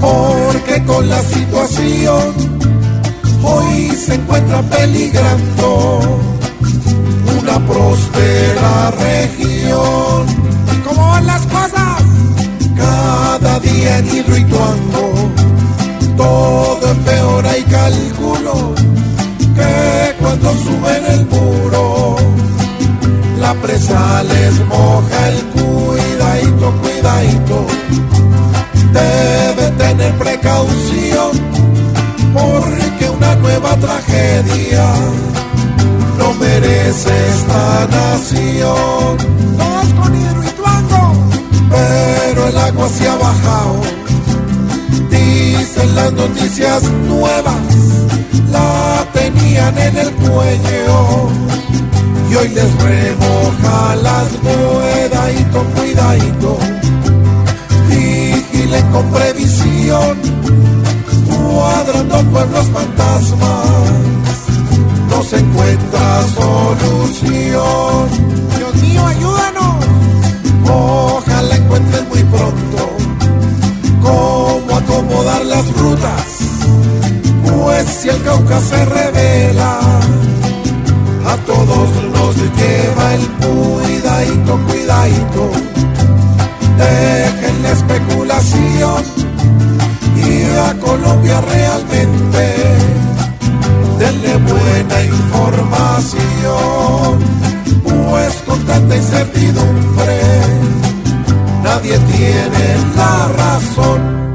porque con la situación hoy se encuentra peligrando una próspera región. ¿Y cómo van las cosas? Cada día en Hidroituango todo empeora y calculo que cuando suben el muro la presa les moja el culo cuidadito, cuidadito. Debe tener precaución porque una nueva tragedia no merece esta nación. Todos con Hidroituango. Pero el agua se ha bajado, dicen las noticias nuevas, la tenían en el cuello y hoy les remoja las cuidadito, cuidadito, previsión, cuadrando pueblos fantasmas, no se encuentra solución. Dios mío, ayúdanos. Ojalá encuentren muy pronto cómo acomodar las rutas, pues si el Cauca se revela, a todos nos lleva el cuidadito, Colombia realmente denle buena información, pues con tanta incertidumbre nadie tiene la razón.